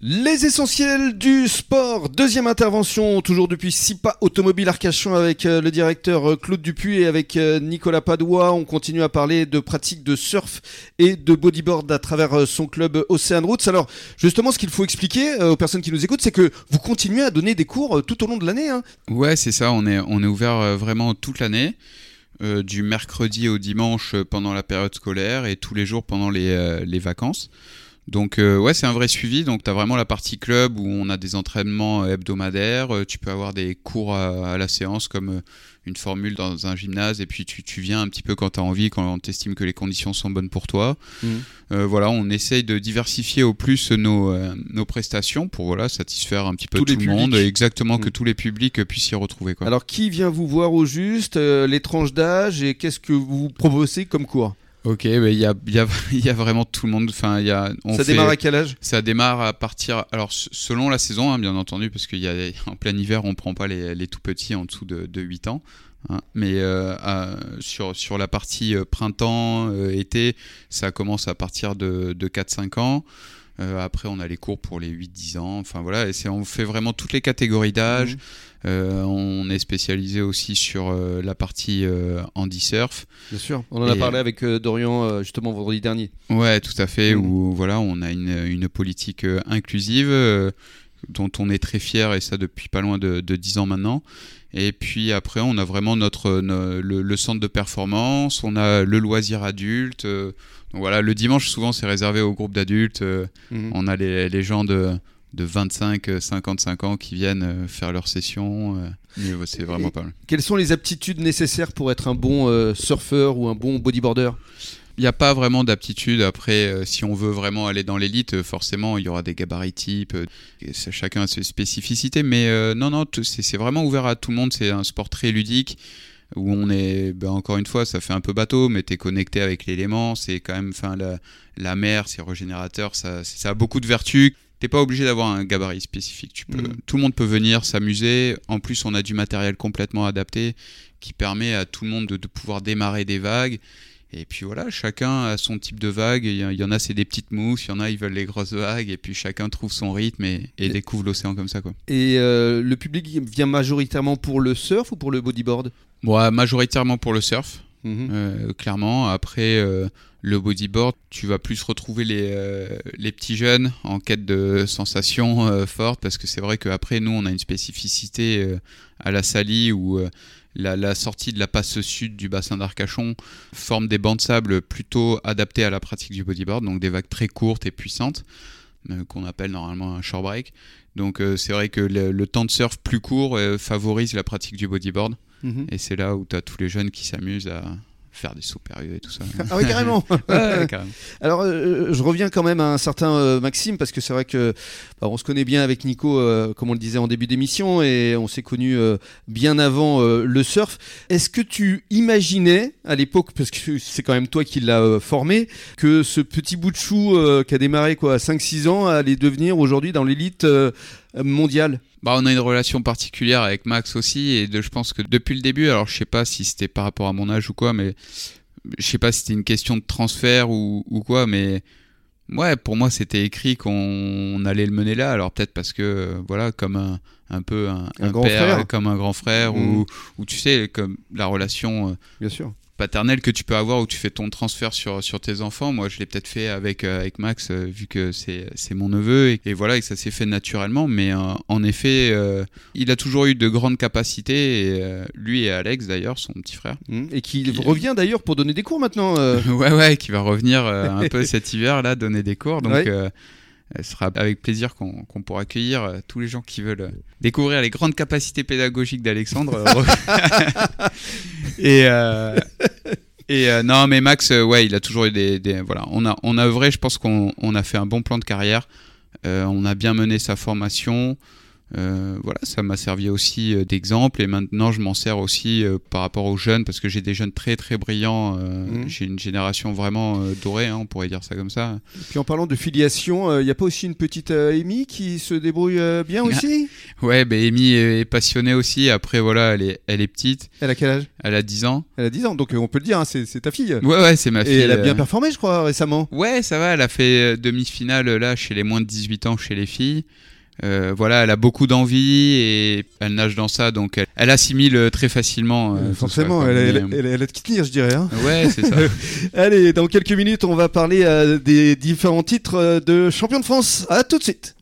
Les essentiels du sport, deuxième intervention, toujours depuis SIPA Automobile Arcachon avec euh, le directeur euh, Claude Dupuis et avec euh, Nicolas Padois. On continue à parler de pratiques de surf et de bodyboard à travers son club Ocean Roots. Alors justement, ce qu'il faut expliquer aux personnes qui nous écoutent, c'est que vous continuez à donner des cours tout au long de l'année. Hein. Ouais, c'est ça, on est, ouvert vraiment toute l'année. du mercredi au dimanche pendant la période scolaire et tous les jours pendant les, les vacances. Donc euh, ouais, c'est un vrai suivi. Donc tu as vraiment la partie club où on a des entraînements euh, hebdomadaires. Euh, tu peux avoir des cours à, la séance comme une formule dans un gymnase et puis tu, viens un petit peu quand tu as envie, quand tu estimes que les conditions sont bonnes pour toi. Mmh. voilà, on essaye de diversifier au plus nos, nos prestations pour voilà, satisfaire un petit peu tout le monde, exactement que mmh. tous les publics puissent s'y retrouver. Quoi. Alors qui vient vous voir au juste, les tranches d'âge et qu'est-ce que vous proposez comme cours? Ok, il y, a, y, a, y, a, vraiment tout le monde. Enfin, y a, on ça démarre à quel âge? Ça démarre à partir. Alors, selon la saison, hein, bien entendu, parce qu'il y a en plein hiver, on prend pas les, les tout petits en dessous de, de 8 ans. Hein. mais euh, sur, sur la partie euh, printemps, euh, été, ça commence à partir de, de 4-5 ans. Euh, après, on a les cours pour les 8-10 ans. Enfin voilà, et on fait vraiment toutes les catégories d'âge. Mmh. Euh, on est spécialisé aussi sur euh, la partie handi surf. Bien sûr, on en a parlé avec Dorian justement vendredi dernier. Ouais, tout à fait. Mmh. Où voilà, on a une, une politique inclusive dont on est très fier et ça depuis pas loin de, de 10 ans maintenant. Et puis après, on a vraiment notre, le, centre de performance, on a le loisir adulte. donc voilà, le dimanche, souvent, c'est réservé au groupe d'adultes. Mmh. On a les, les gens de de 25-55 ans qui viennent euh, faire leur session. Euh, c'est vraiment pas mal. Quelles sont les aptitudes nécessaires pour être un bon euh, surfeur ou un bon bodyboarder? N'y a pas vraiment d'aptitude. Après, si on veut vraiment aller dans l'élite, forcément, il y aura des gabarits types. chacun a ses spécificités. Mais non, non, c'est vraiment ouvert à tout le monde. C'est un sport très ludique où on est, ben, encore une fois, ça fait un peu bateau, mais tu es connecté avec l'élément. C'est quand même, enfin, la, la mer, c'est régénérateur. Ça, ça a beaucoup de vertus. T'es pas obligé d'avoir un gabarit spécifique. Tu peux, mm. Tout le monde peut venir s'amuser. En plus, on a du matériel complètement adapté qui permet à tout le monde de, pouvoir démarrer des vagues. Et puis voilà, chacun a son type de vague. Il y, en a, c'est des petites mousses. Il y en a, ils veulent les grosses vagues. Et puis chacun trouve son rythme et, découvre l'océan comme ça. Quoi. Et euh, le public vient majoritairement pour le surf ou pour le bodyboard? Ouais, Majoritairement pour le surf. Mhm. Euh, clairement. Après, euh, le bodyboard, tu vas plus retrouver les, euh, les petits jeunes en quête de sensations fortes parce que c'est vrai qu'après, nous, on a une spécificité à la Salie où la, sortie de la passe sud du bassin d'Arcachon forme des bancs de sable plutôt adaptés à la pratique du bodyboard, donc des vagues très courtes et puissantes qu'on appelle normalement un short break. Donc c'est vrai que le, temps de surf plus court favorise la pratique du bodyboard. Mhm. Et c'est là où tu as tous les jeunes qui s'amusent à faire des sauts périlleux et tout ça. ah oui, carrément. Alors, euh, je reviens quand même à un certain euh, Maxime, parce que c'est vrai que bah, on se connaît bien avec Nico, euh, comme on le disait en début d'émission, et on s'est connus bien avant le surf. Est-ce que tu imaginais, à l'époque, parce que c'est quand même toi qui l'as formé, que ce petit bout de chou qui a démarré quoi, à 5-6 ans allait devenir aujourd'hui dans l'élite mondiale bah, on a une relation particulière avec Max aussi, et de, je pense que depuis le début, alors je sais pas si c'était par rapport à mon âge ou quoi, mais je sais pas si c'était une question de transfert ou, ou quoi, mais ouais, pour moi c'était écrit qu'on allait le mener là. Alors peut-être parce que voilà, comme un, un peu un, un, père, comme un grand frère, ou, mmh. ou tu sais, comme la relation. Euh, Bien sûr paternel que tu peux avoir où tu fais ton transfert sur, sur tes enfants. Moi, je l'ai peut-être fait avec, euh, avec Max, euh, vu que c'est mon neveu, et, voilà, et que ça s'est fait naturellement. Mais euh, en effet, il a toujours eu de grandes capacités, et, lui et Alex d'ailleurs, son petit frère. Mmh. et qui, revient d'ailleurs pour donner des cours maintenant. ouais, ouais, qui va revenir un peu cet hiver, là, donner des cours. Donc, ce sera avec plaisir qu'on pourra accueillir euh, tous les gens qui veulent euh, découvrir les grandes capacités pédagogiques d'Alexandre. et et non, mais Max, euh, ouais, il a toujours eu des, voilà, on a on a œuvré. Je pense qu'on a fait un bon plan de carrière. on a bien mené sa formation. Euh, voilà, ça m'a servi aussi euh, d'exemple et maintenant je m'en sers aussi euh, par rapport aux jeunes parce que j'ai des jeunes très très brillants. Mmh. J'ai une génération vraiment dorée, hein, on pourrait dire ça comme ça. Et puis en parlant de filiation, il n'y a pas aussi une petite Amy qui se débrouille bien aussi? Ouais, bah, Amy est passionnée aussi. Après, voilà, elle est, elle est petite. Elle a quel âge? Elle a 10 ans. Elle a 10 ans, donc on peut le dire, hein, c'est ta fille. Ouais, ouais, c'est ma fille. Et elle a bien performé, je crois, récemment. Ouais, ça va, elle a fait demi-finale là chez les moins de 18 ans chez les filles. Euh, voilà, elle a beaucoup d'envie et elle nage dans ça, donc elle, assimile euh, très facilement. Euh, forcément, elle, a de qui tenir, je dirais. Hein. Ouais, c'est ça. Allez, dans quelques minutes, on va parler des différents titres de champion de France. À tout de suite.